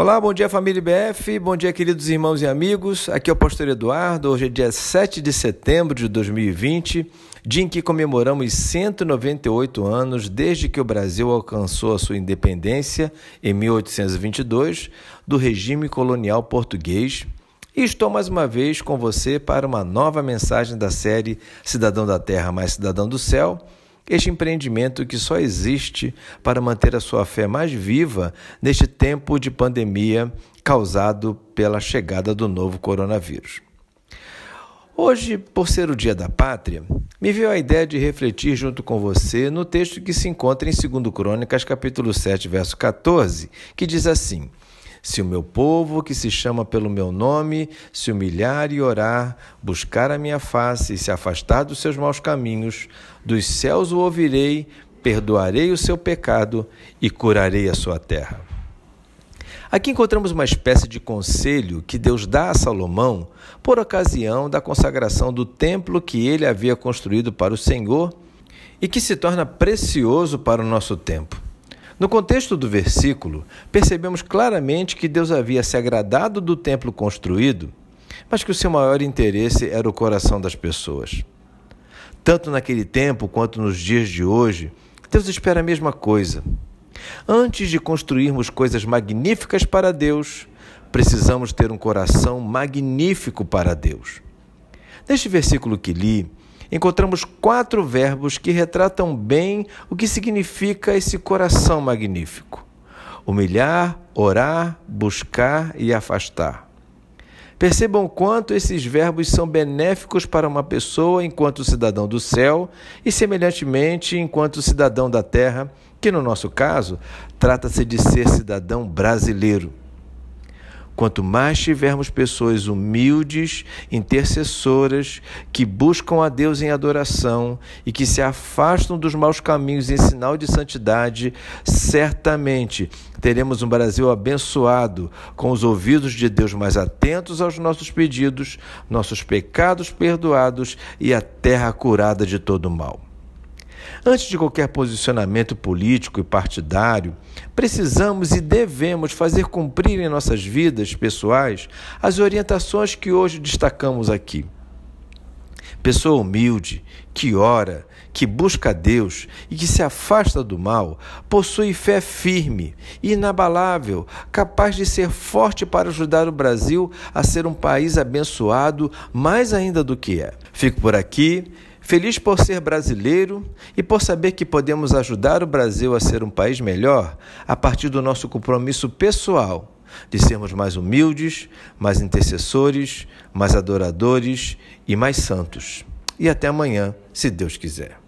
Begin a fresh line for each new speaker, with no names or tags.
Olá, bom dia família IBF, bom dia queridos irmãos e amigos. Aqui é o pastor Eduardo. Hoje é dia 7 de setembro de 2020, dia em que comemoramos 198 anos desde que o Brasil alcançou a sua independência em 1822 do regime colonial português. E estou mais uma vez com você para uma nova mensagem da série Cidadão da Terra mais Cidadão do Céu este empreendimento que só existe para manter a sua fé mais viva neste tempo de pandemia causado pela chegada do novo coronavírus. Hoje, por ser o Dia da Pátria, me veio a ideia de refletir junto com você no texto que se encontra em 2 Crônicas, capítulo 7, verso 14, que diz assim: se o meu povo, que se chama pelo meu nome, se humilhar e orar, buscar a minha face e se afastar dos seus maus caminhos, dos céus o ouvirei, perdoarei o seu pecado e curarei a sua terra. Aqui encontramos uma espécie de conselho que Deus dá a Salomão por ocasião da consagração do templo que ele havia construído para o Senhor e que se torna precioso para o nosso tempo. No contexto do versículo, percebemos claramente que Deus havia se agradado do templo construído, mas que o seu maior interesse era o coração das pessoas. Tanto naquele tempo quanto nos dias de hoje, Deus espera a mesma coisa. Antes de construirmos coisas magníficas para Deus, precisamos ter um coração magnífico para Deus. Neste versículo que li, encontramos quatro verbos que retratam bem o que significa esse coração magnífico: humilhar, orar, buscar e afastar. Percebam quanto esses verbos são benéficos para uma pessoa enquanto cidadão do céu e, semelhantemente, enquanto cidadão da terra, que no nosso caso trata-se de ser cidadão brasileiro. Quanto mais tivermos pessoas humildes, intercessoras, que buscam a Deus em adoração e que se afastam dos maus caminhos em sinal de santidade, certamente teremos um Brasil abençoado, com os ouvidos de Deus mais atentos aos nossos pedidos, nossos pecados perdoados e a terra curada de todo mal. Antes de qualquer posicionamento político e partidário, precisamos e devemos fazer cumprir em nossas vidas pessoais as orientações que hoje destacamos aqui. Pessoa humilde, que ora, que busca a Deus e que se afasta do mal, possui fé firme, inabalável, capaz de ser forte para ajudar o Brasil a ser um país abençoado mais ainda do que é. Fico por aqui. Feliz por ser brasileiro e por saber que podemos ajudar o Brasil a ser um país melhor a partir do nosso compromisso pessoal de sermos mais humildes, mais intercessores, mais adoradores e mais santos. E até amanhã, se Deus quiser.